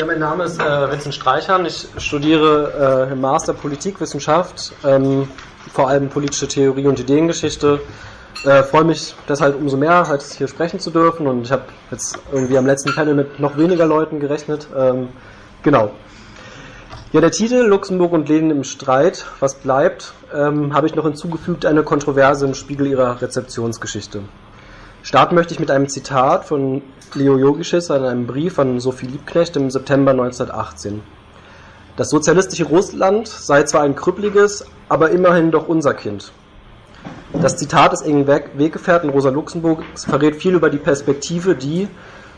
Ja, mein Name ist äh, Vincent Streichern. Ich studiere äh, im Master Politikwissenschaft, ähm, vor allem politische Theorie und Ideengeschichte. Äh, freue mich deshalb umso mehr, halt hier sprechen zu dürfen. Und ich habe jetzt irgendwie am letzten Panel mit noch weniger Leuten gerechnet. Ähm, genau. Ja, der Titel Luxemburg und Lenin im Streit, was bleibt, ähm, habe ich noch hinzugefügt, eine Kontroverse im Spiegel ihrer Rezeptionsgeschichte. Starten möchte ich mit einem Zitat von Leo Jogisches an einem Brief von Sophie Liebknecht im September 1918. Das sozialistische Russland sei zwar ein krüppeliges, aber immerhin doch unser Kind. Das Zitat des engen Weggefährten Rosa Luxemburgs verrät viel über die Perspektive, die,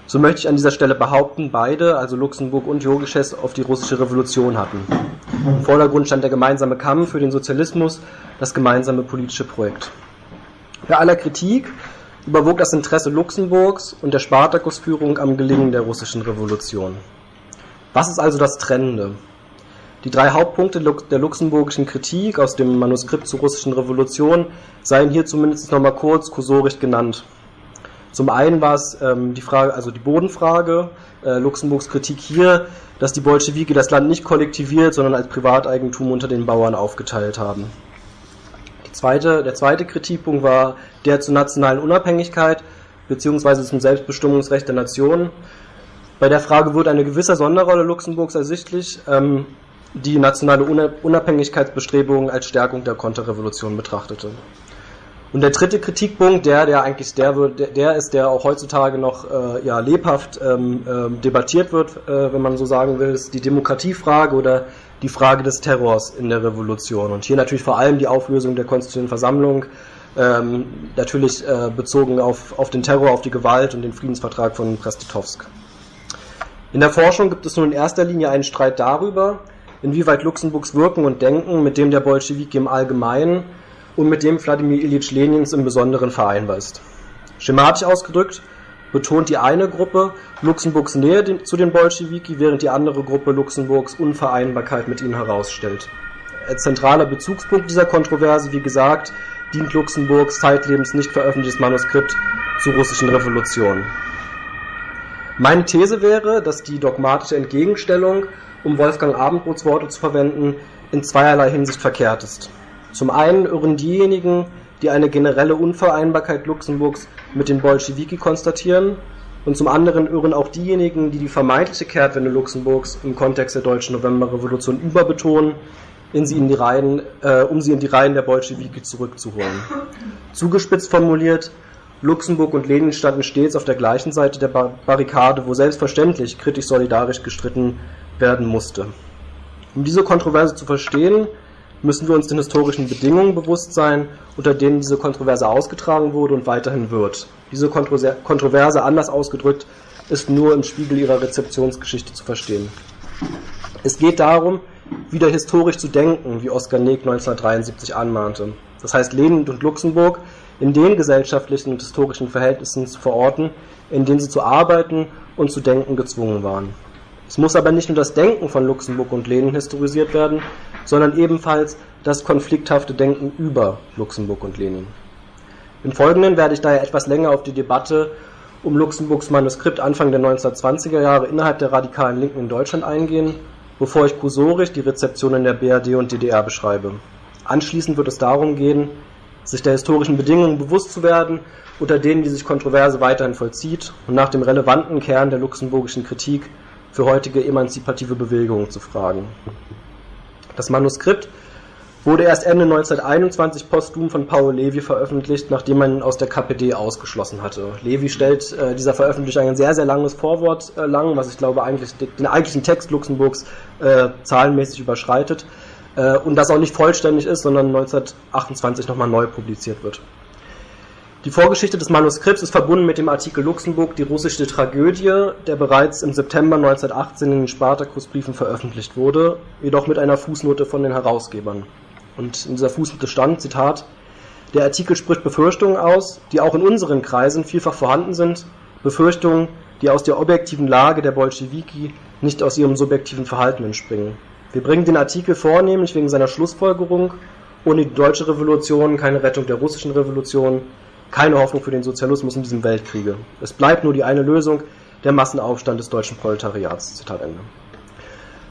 so möchte ich an dieser Stelle behaupten, beide, also Luxemburg und Jogisches, auf die russische Revolution hatten. Im Vordergrund stand der gemeinsame Kampf für den Sozialismus, das gemeinsame politische Projekt. Bei aller Kritik überwog das Interesse Luxemburgs und der Spartakusführung am Gelingen der russischen Revolution. Was ist also das Trennende? Die drei Hauptpunkte der luxemburgischen Kritik aus dem Manuskript zur russischen Revolution seien hier zumindest nochmal kurz kursorisch genannt. Zum einen war es ähm, die Frage, also die Bodenfrage, äh, Luxemburgs Kritik hier, dass die Bolschewiki das Land nicht kollektiviert, sondern als Privateigentum unter den Bauern aufgeteilt haben. Zweite, der zweite Kritikpunkt war der zur nationalen Unabhängigkeit bzw. zum Selbstbestimmungsrecht der Nation. Bei der Frage wird eine gewisse Sonderrolle Luxemburgs ersichtlich, ähm, die nationale Unabhängigkeitsbestrebungen als Stärkung der Konterrevolution betrachtete. Und der dritte Kritikpunkt, der, der eigentlich der, wird, der ist, der auch heutzutage noch äh, ja, lebhaft ähm, äh, debattiert wird, äh, wenn man so sagen will, ist die Demokratiefrage oder die Frage des Terrors in der Revolution. Und hier natürlich vor allem die Auflösung der Konstitutionellen Versammlung, ähm, natürlich äh, bezogen auf, auf den Terror, auf die Gewalt und den Friedensvertrag von Brest-Litovsk. In der Forschung gibt es nun in erster Linie einen Streit darüber, inwieweit Luxemburgs Wirken und Denken mit dem der Bolschewiki im Allgemeinen und mit dem Wladimir Ilyich Lenins im Besonderen vereinbar ist. Schematisch ausgedrückt betont die eine Gruppe Luxemburgs Nähe zu den Bolschewiki, während die andere Gruppe Luxemburgs Unvereinbarkeit mit ihnen herausstellt. Als zentraler Bezugspunkt dieser Kontroverse, wie gesagt, dient Luxemburgs zeitlebens nicht veröffentlichtes Manuskript zur russischen Revolution. Meine These wäre, dass die dogmatische Entgegenstellung, um Wolfgang Abendroths Worte zu verwenden, in zweierlei Hinsicht verkehrt ist. Zum einen irren diejenigen, die eine generelle Unvereinbarkeit Luxemburgs mit den Bolschewiki konstatieren, und zum anderen irren auch diejenigen, die die vermeintliche Kehrtwende Luxemburgs im Kontext der deutschen Novemberrevolution überbetonen, in sie in die Reihen, äh, um sie in die Reihen der Bolschewiki zurückzuholen. Zugespitzt formuliert, Luxemburg und Lenin standen stets auf der gleichen Seite der Barrikade, wo selbstverständlich kritisch solidarisch gestritten werden musste. Um diese Kontroverse zu verstehen, müssen wir uns den historischen Bedingungen bewusst sein, unter denen diese Kontroverse ausgetragen wurde und weiterhin wird. Diese Kontroverse, anders ausgedrückt, ist nur im Spiegel ihrer Rezeptionsgeschichte zu verstehen. Es geht darum, wieder historisch zu denken, wie Oskar Neck 1973 anmahnte. Das heißt, Lenin und Luxemburg in den gesellschaftlichen und historischen Verhältnissen zu verorten, in denen sie zu arbeiten und zu denken gezwungen waren. Es muss aber nicht nur das Denken von Luxemburg und Lenin historisiert werden, sondern ebenfalls das konflikthafte Denken über Luxemburg und Lenin. Im Folgenden werde ich daher etwas länger auf die Debatte um Luxemburgs Manuskript Anfang der 1920er Jahre innerhalb der radikalen Linken in Deutschland eingehen, bevor ich kursorisch die Rezeption in der BRD und DDR beschreibe. Anschließend wird es darum gehen, sich der historischen Bedingungen bewusst zu werden, unter denen die sich Kontroverse weiterhin vollzieht und nach dem relevanten Kern der luxemburgischen Kritik für heutige emanzipative Bewegungen zu fragen. Das Manuskript wurde erst Ende 1921 posthum von Paul Levi veröffentlicht, nachdem man ihn aus der KPD ausgeschlossen hatte. Levi stellt äh, dieser Veröffentlichung ein sehr, sehr langes Vorwort äh, lang, was ich glaube eigentlich den eigentlichen Text Luxemburgs äh, zahlenmäßig überschreitet äh, und das auch nicht vollständig ist, sondern 1928 nochmal neu publiziert wird. Die Vorgeschichte des Manuskripts ist verbunden mit dem Artikel Luxemburg, die russische Tragödie, der bereits im September 1918 in den Spartakusbriefen veröffentlicht wurde, jedoch mit einer Fußnote von den Herausgebern. Und in dieser Fußnote stand, Zitat, der Artikel spricht Befürchtungen aus, die auch in unseren Kreisen vielfach vorhanden sind, Befürchtungen, die aus der objektiven Lage der Bolschewiki, nicht aus ihrem subjektiven Verhalten entspringen. Wir bringen den Artikel vornehmlich wegen seiner Schlussfolgerung, ohne die deutsche Revolution keine Rettung der russischen Revolution, keine Hoffnung für den Sozialismus in diesem Weltkriege. Es bleibt nur die eine Lösung, der Massenaufstand des deutschen Proletariats. Zitat Ende.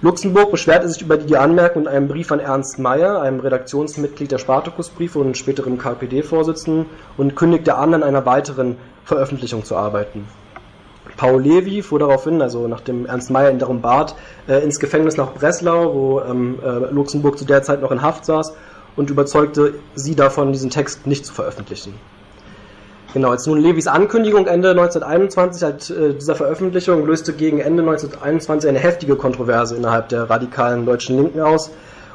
Luxemburg beschwerte sich über die Anmerkung in einem Brief an Ernst Mayer, einem Redaktionsmitglied der Spartakusbriefe und späterem KPD-Vorsitzenden, und kündigte an, an einer weiteren Veröffentlichung zu arbeiten. Paul Levi fuhr darauf hin, also nachdem Ernst Mayer ihn darum bat, äh, ins Gefängnis nach Breslau, wo ähm, äh, Luxemburg zu der Zeit noch in Haft saß, und überzeugte sie davon, diesen Text nicht zu veröffentlichen. Genau, als nun Levis Ankündigung Ende 1921 halt, äh, dieser Veröffentlichung löste gegen Ende 1921 eine heftige Kontroverse innerhalb der radikalen deutschen Linken aus.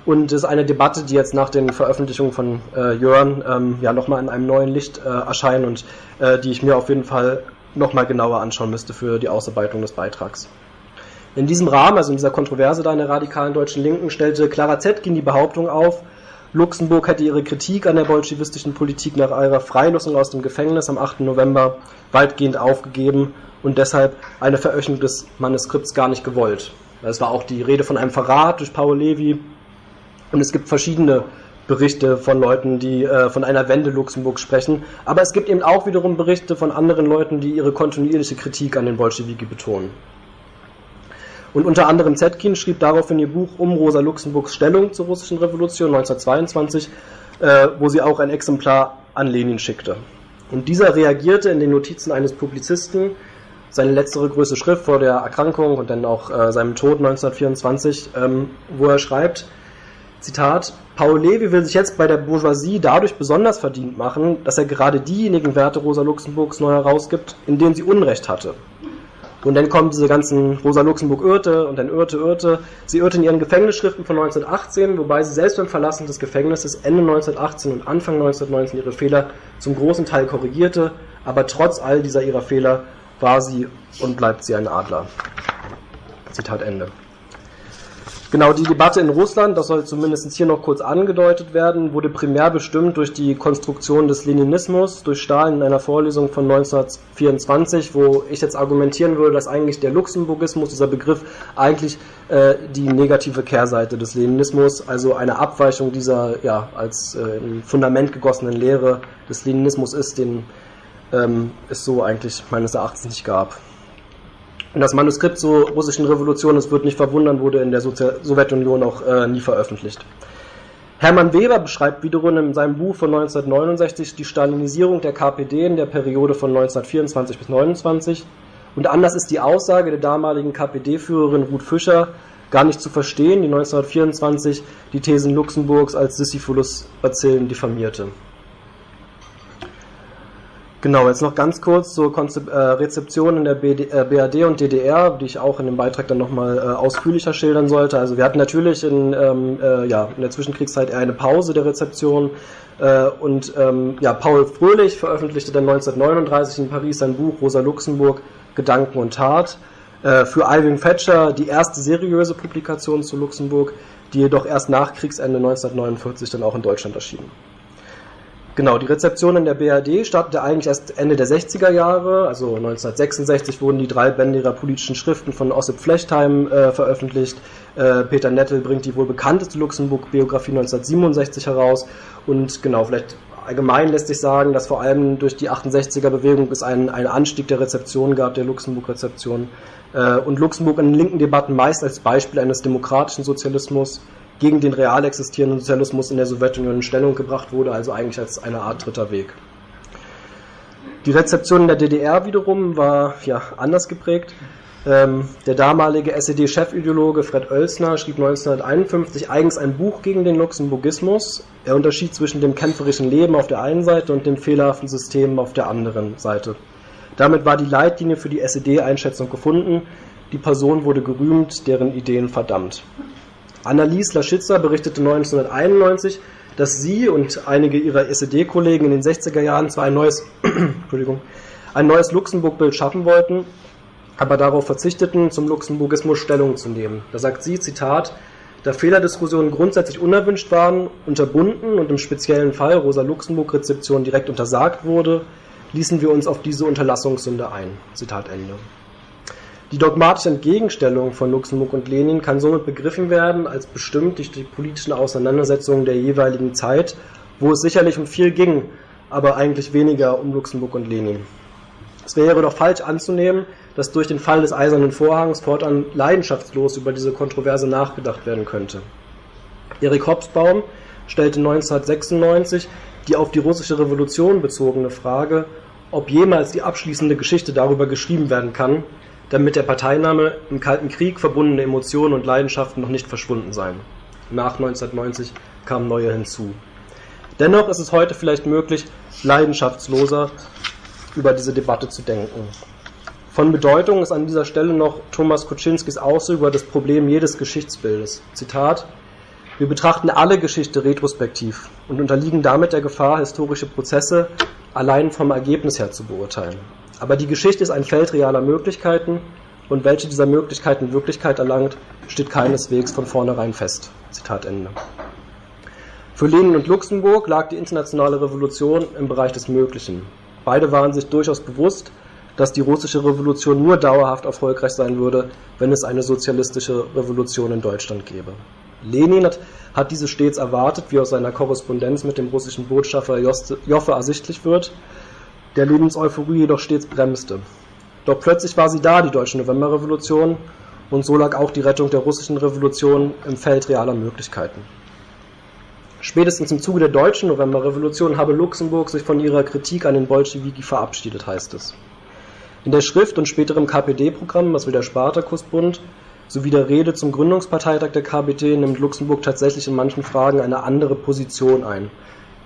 Und ist eine Debatte, die jetzt nach den Veröffentlichungen von äh, Jörn ähm, ja nochmal in einem neuen Licht äh, erscheint und äh, die ich mir auf jeden Fall nochmal genauer anschauen müsste für die Ausarbeitung des Beitrags. In diesem Rahmen, also in dieser Kontroverse da in der radikalen deutschen Linken, stellte Clara Zetkin die Behauptung auf, Luxemburg hätte ihre Kritik an der bolschewistischen Politik nach ihrer Freilassung aus dem Gefängnis am 8. November weitgehend aufgegeben und deshalb eine Veröffentlichung des Manuskripts gar nicht gewollt. Es war auch die Rede von einem Verrat durch Paul Levi und es gibt verschiedene Berichte von Leuten, die äh, von einer Wende Luxemburg sprechen. Aber es gibt eben auch wiederum Berichte von anderen Leuten, die ihre kontinuierliche Kritik an den Bolschewiki betonen. Und unter anderem Zetkin schrieb daraufhin ihr Buch Um Rosa Luxemburgs Stellung zur russischen Revolution 1922, äh, wo sie auch ein Exemplar an Lenin schickte. Und dieser reagierte in den Notizen eines Publizisten, seine letztere größte Schrift vor der Erkrankung und dann auch äh, seinem Tod 1924, ähm, wo er schreibt, Zitat, Paul Levi will sich jetzt bei der Bourgeoisie dadurch besonders verdient machen, dass er gerade diejenigen Werte Rosa Luxemburgs neu herausgibt, in denen sie Unrecht hatte. Und dann kommen diese ganzen Rosa Luxemburg irrte und dann irrte, irrte. Sie irrte in ihren Gefängnisschriften von 1918, wobei sie selbst beim Verlassen des Gefängnisses Ende 1918 und Anfang 1919 ihre Fehler zum großen Teil korrigierte. Aber trotz all dieser ihrer Fehler war sie und bleibt sie ein Adler. Zitat Ende. Genau, die Debatte in Russland, das soll zumindest hier noch kurz angedeutet werden, wurde primär bestimmt durch die Konstruktion des Leninismus, durch Stalin in einer Vorlesung von 1924, wo ich jetzt argumentieren würde, dass eigentlich der Luxemburgismus, dieser Begriff, eigentlich äh, die negative Kehrseite des Leninismus, also eine Abweichung dieser ja, als äh, Fundament gegossenen Lehre des Leninismus ist, den ähm, es so eigentlich meines Erachtens nicht gab. Und das Manuskript zur russischen Revolution, es wird nicht verwundern, wurde in der Sowjetunion auch äh, nie veröffentlicht. Hermann Weber beschreibt wiederum in seinem Buch von 1969 die Stalinisierung der KPD in der Periode von 1924 bis 1929. Und anders ist die Aussage der damaligen KPD-Führerin Ruth Fischer gar nicht zu verstehen, die 1924 die Thesen Luxemburgs als Sisyphulus-Bazillen diffamierte. Genau, jetzt noch ganz kurz zur Konzep äh, Rezeption in der BD, äh, BRD und DDR, die ich auch in dem Beitrag dann nochmal äh, ausführlicher schildern sollte. Also wir hatten natürlich in, ähm, äh, ja, in der Zwischenkriegszeit eher eine Pause der Rezeption äh, und ähm, ja, Paul Fröhlich veröffentlichte dann 1939 in Paris sein Buch Rosa Luxemburg, Gedanken und Tat. Äh, für Irving Thatcher die erste seriöse Publikation zu Luxemburg, die jedoch erst nach Kriegsende 1949 dann auch in Deutschland erschien. Genau, die Rezeption in der BRD startete eigentlich erst Ende der 60er Jahre, also 1966 wurden die drei Bände ihrer politischen Schriften von Ossip Flechtheim äh, veröffentlicht. Äh, Peter Nettel bringt die wohl bekannteste Luxemburg-Biografie 1967 heraus. Und genau, vielleicht allgemein lässt sich sagen, dass vor allem durch die 68er-Bewegung es einen, einen Anstieg der Rezeption gab, der Luxemburg-Rezeption. Äh, und Luxemburg in linken Debatten meist als Beispiel eines demokratischen Sozialismus gegen den real existierenden Sozialismus in der Sowjetunion in Stellung gebracht wurde, also eigentlich als eine Art dritter Weg. Die Rezeption in der DDR wiederum war ja anders geprägt. Ähm, der damalige SED-Chefideologe Fred Oelsner schrieb 1951 eigens ein Buch gegen den Luxemburgismus. Er unterschied zwischen dem kämpferischen Leben auf der einen Seite und dem fehlerhaften System auf der anderen Seite. Damit war die Leitlinie für die SED-Einschätzung gefunden. Die Person wurde gerühmt, deren Ideen verdammt. Annelies Laschitzer berichtete 1991, dass sie und einige ihrer SED-Kollegen in den 60er Jahren zwar ein neues, Entschuldigung, ein neues Luxemburg-Bild schaffen wollten, aber darauf verzichteten, zum Luxemburgismus Stellung zu nehmen. Da sagt sie, Zitat, da Fehlerdiskussionen grundsätzlich unerwünscht waren, unterbunden und im speziellen Fall Rosa-Luxemburg-Rezeption direkt untersagt wurde, ließen wir uns auf diese Unterlassungssünde ein. Zitat Ende. Die dogmatische Entgegenstellung von Luxemburg und Lenin kann somit begriffen werden als bestimmt durch die politischen Auseinandersetzungen der jeweiligen Zeit, wo es sicherlich um viel ging, aber eigentlich weniger um Luxemburg und Lenin. Es wäre doch falsch anzunehmen, dass durch den Fall des Eisernen Vorhangs fortan leidenschaftslos über diese Kontroverse nachgedacht werden könnte. Erik Hobsbawm stellte 1996 die auf die russische Revolution bezogene Frage, ob jemals die abschließende Geschichte darüber geschrieben werden kann, damit der Parteiname im Kalten Krieg verbundene Emotionen und Leidenschaften noch nicht verschwunden seien. Nach 1990 kamen neue hinzu. Dennoch ist es heute vielleicht möglich, leidenschaftsloser über diese Debatte zu denken. Von Bedeutung ist an dieser Stelle noch Thomas Kuczynskis Aussage über das Problem jedes Geschichtsbildes. Zitat: Wir betrachten alle Geschichte retrospektiv und unterliegen damit der Gefahr, historische Prozesse allein vom Ergebnis her zu beurteilen. Aber die Geschichte ist ein Feld realer Möglichkeiten und welche dieser Möglichkeiten Wirklichkeit erlangt, steht keineswegs von vornherein fest. Zitat Ende. Für Lenin und Luxemburg lag die internationale Revolution im Bereich des Möglichen. Beide waren sich durchaus bewusst, dass die russische Revolution nur dauerhaft erfolgreich sein würde, wenn es eine sozialistische Revolution in Deutschland gäbe. Lenin hat, hat diese stets erwartet, wie aus seiner Korrespondenz mit dem russischen Botschafter Joffe ersichtlich wird, der Lenins Euphorie jedoch stets bremste. Doch plötzlich war sie da, die deutsche Novemberrevolution, und so lag auch die Rettung der russischen Revolution im Feld realer Möglichkeiten. Spätestens im Zuge der deutschen Novemberrevolution habe Luxemburg sich von ihrer Kritik an den Bolschewiki verabschiedet, heißt es. In der Schrift und später im KPD-Programm, was will der Spartakusbund, sowie der Rede zum Gründungsparteitag der KPD nimmt Luxemburg tatsächlich in manchen Fragen eine andere Position ein.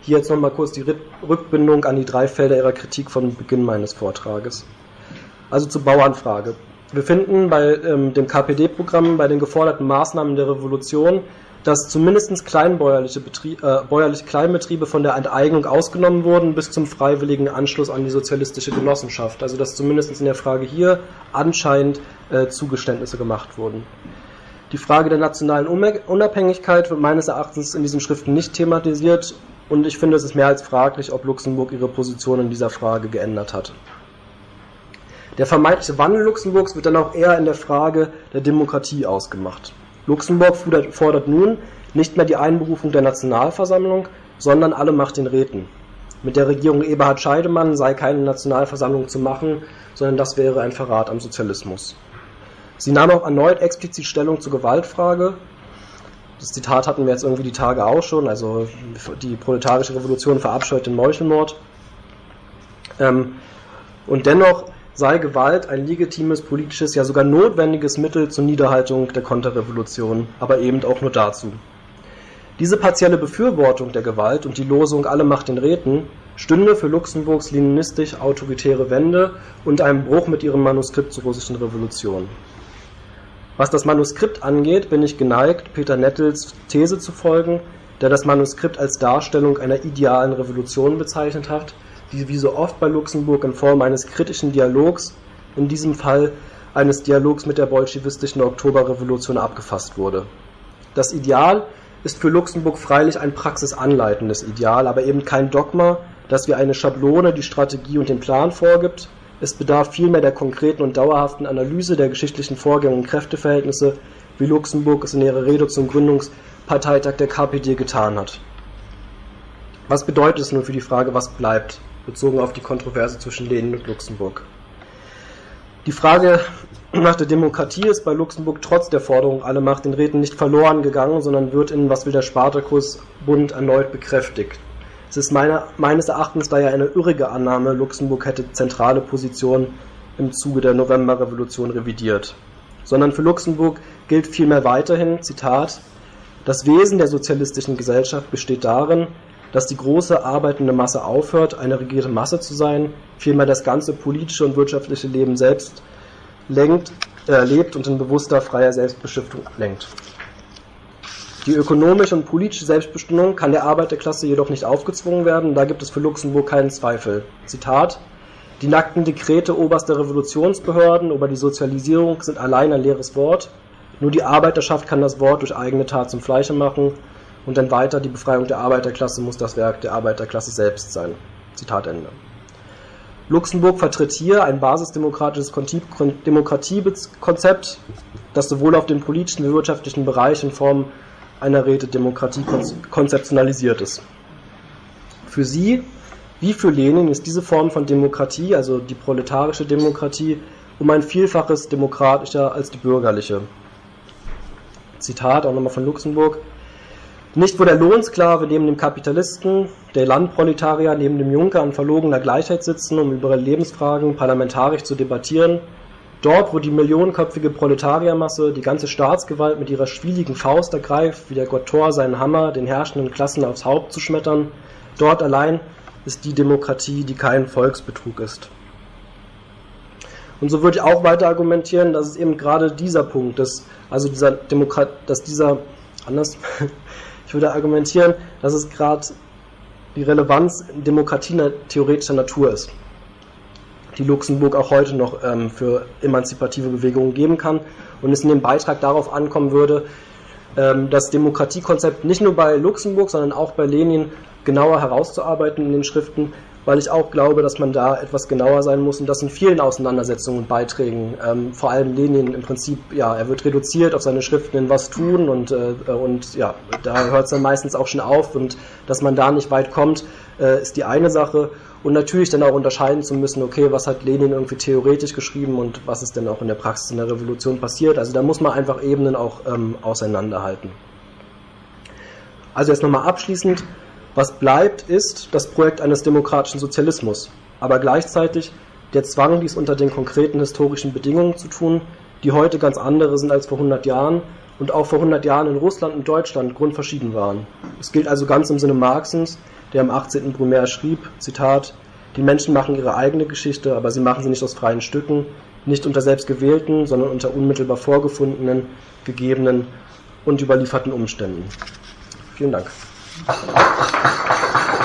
Hier jetzt nochmal kurz die Rückbindung an die drei Felder ihrer Kritik von Beginn meines Vortrages. Also zur Bauernfrage. Wir finden bei ähm, dem KPD-Programm bei den geforderten Maßnahmen der Revolution dass zumindest kleinbäuerliche Betrieb, äh, bäuerliche Kleinbetriebe von der Enteignung ausgenommen wurden bis zum freiwilligen Anschluss an die sozialistische Genossenschaft. Also dass zumindest in der Frage hier anscheinend äh, Zugeständnisse gemacht wurden. Die Frage der nationalen Unabhängigkeit wird meines Erachtens in diesen Schriften nicht thematisiert und ich finde, es ist mehr als fraglich, ob Luxemburg ihre Position in dieser Frage geändert hat. Der vermeintliche Wandel Luxemburgs wird dann auch eher in der Frage der Demokratie ausgemacht. Luxemburg fordert nun nicht mehr die Einberufung der Nationalversammlung, sondern alle Macht den Räten. Mit der Regierung Eberhard Scheidemann sei keine Nationalversammlung zu machen, sondern das wäre ein Verrat am Sozialismus. Sie nahm auch erneut explizit Stellung zur Gewaltfrage. Das Zitat hatten wir jetzt irgendwie die Tage auch schon, also die proletarische Revolution verabscheut den Meuchelmord. Ähm, und dennoch sei Gewalt ein legitimes politisches, ja sogar notwendiges Mittel zur Niederhaltung der Konterrevolution, aber eben auch nur dazu. Diese partielle Befürwortung der Gewalt und die Losung Alle Macht den Räten stünde für Luxemburgs leninistisch-autoritäre Wende und einem Bruch mit ihrem Manuskript zur russischen Revolution. Was das Manuskript angeht, bin ich geneigt, Peter Nettels These zu folgen, der das Manuskript als Darstellung einer idealen Revolution bezeichnet hat, die wie so oft bei Luxemburg in Form eines kritischen Dialogs, in diesem Fall eines Dialogs mit der bolschewistischen Oktoberrevolution abgefasst wurde. Das Ideal ist für Luxemburg freilich ein praxisanleitendes Ideal, aber eben kein Dogma, das wie eine Schablone die Strategie und den Plan vorgibt. Es bedarf vielmehr der konkreten und dauerhaften Analyse der geschichtlichen Vorgänge und Kräfteverhältnisse, wie Luxemburg es in ihrer Rede zum Gründungsparteitag der KPD getan hat. Was bedeutet es nun für die Frage, was bleibt? Bezogen auf die Kontroverse zwischen Lenin und Luxemburg. Die Frage nach der Demokratie ist bei Luxemburg trotz der Forderung alle Macht den Räten nicht verloren gegangen, sondern wird in Was will der Spartakus-Bund erneut bekräftigt. Es ist meiner, meines Erachtens daher eine irrige Annahme, Luxemburg hätte zentrale Positionen im Zuge der Novemberrevolution revidiert. Sondern für Luxemburg gilt vielmehr weiterhin, Zitat, das Wesen der sozialistischen Gesellschaft besteht darin, dass die große arbeitende Masse aufhört, eine regierte Masse zu sein, vielmehr das ganze politische und wirtschaftliche Leben selbst lenkt, äh, lebt und in bewusster, freier Selbstbestimmung lenkt. Die ökonomische und politische Selbstbestimmung kann der Arbeiterklasse jedoch nicht aufgezwungen werden, da gibt es für Luxemburg keinen Zweifel. Zitat Die nackten Dekrete oberster Revolutionsbehörden über die Sozialisierung sind allein ein leeres Wort. Nur die Arbeiterschaft kann das Wort durch eigene Tat zum Fleische machen und dann weiter, die Befreiung der Arbeiterklasse muss das Werk der Arbeiterklasse selbst sein. Zitat Ende. Luxemburg vertritt hier ein basisdemokratisches Demokratiekonzept, das sowohl auf dem politischen wie wirtschaftlichen Bereich in Form einer Rätedemokratie konzeptionalisiert ist. Für sie wie für Lenin ist diese Form von Demokratie, also die proletarische Demokratie, um ein Vielfaches demokratischer als die bürgerliche. Zitat auch nochmal von Luxemburg. Nicht wo der Lohnsklave neben dem Kapitalisten, der Landproletarier neben dem Junker an verlogener Gleichheit sitzen, um über Lebensfragen parlamentarisch zu debattieren, dort wo die millionenköpfige Proletariermasse die ganze Staatsgewalt mit ihrer schwieligen Faust ergreift, wie der Gottor seinen Hammer den herrschenden Klassen aufs Haupt zu schmettern, dort allein ist die Demokratie, die kein Volksbetrug ist. Und so würde ich auch weiter argumentieren, dass es eben gerade dieser Punkt ist, also dieser Demokrat, dass dieser, anders, ich würde argumentieren, dass es gerade die Relevanz Demokratie theoretischer Natur ist, die Luxemburg auch heute noch ähm, für emanzipative Bewegungen geben kann und es in dem Beitrag darauf ankommen würde, ähm, das Demokratiekonzept nicht nur bei Luxemburg, sondern auch bei Lenin genauer herauszuarbeiten in den Schriften, weil ich auch glaube, dass man da etwas genauer sein muss und das in vielen Auseinandersetzungen und Beiträgen, ähm, vor allem Lenin im Prinzip, ja, er wird reduziert auf seine Schriften in was tun und, äh, und ja, da hört es dann meistens auch schon auf und dass man da nicht weit kommt, äh, ist die eine Sache und natürlich dann auch unterscheiden zu müssen, okay, was hat Lenin irgendwie theoretisch geschrieben und was ist denn auch in der Praxis in der Revolution passiert. Also da muss man einfach Ebenen auch ähm, auseinanderhalten. Also jetzt nochmal abschließend, was bleibt, ist das Projekt eines demokratischen Sozialismus, aber gleichzeitig der Zwang, dies unter den konkreten historischen Bedingungen zu tun, die heute ganz andere sind als vor 100 Jahren und auch vor 100 Jahren in Russland und Deutschland grundverschieden waren. Es gilt also ganz im Sinne Marxens, der im 18. Brumaire schrieb, Zitat, die Menschen machen ihre eigene Geschichte, aber sie machen sie nicht aus freien Stücken, nicht unter selbst gewählten, sondern unter unmittelbar vorgefundenen, gegebenen und überlieferten Umständen. Vielen Dank. ハハハハ!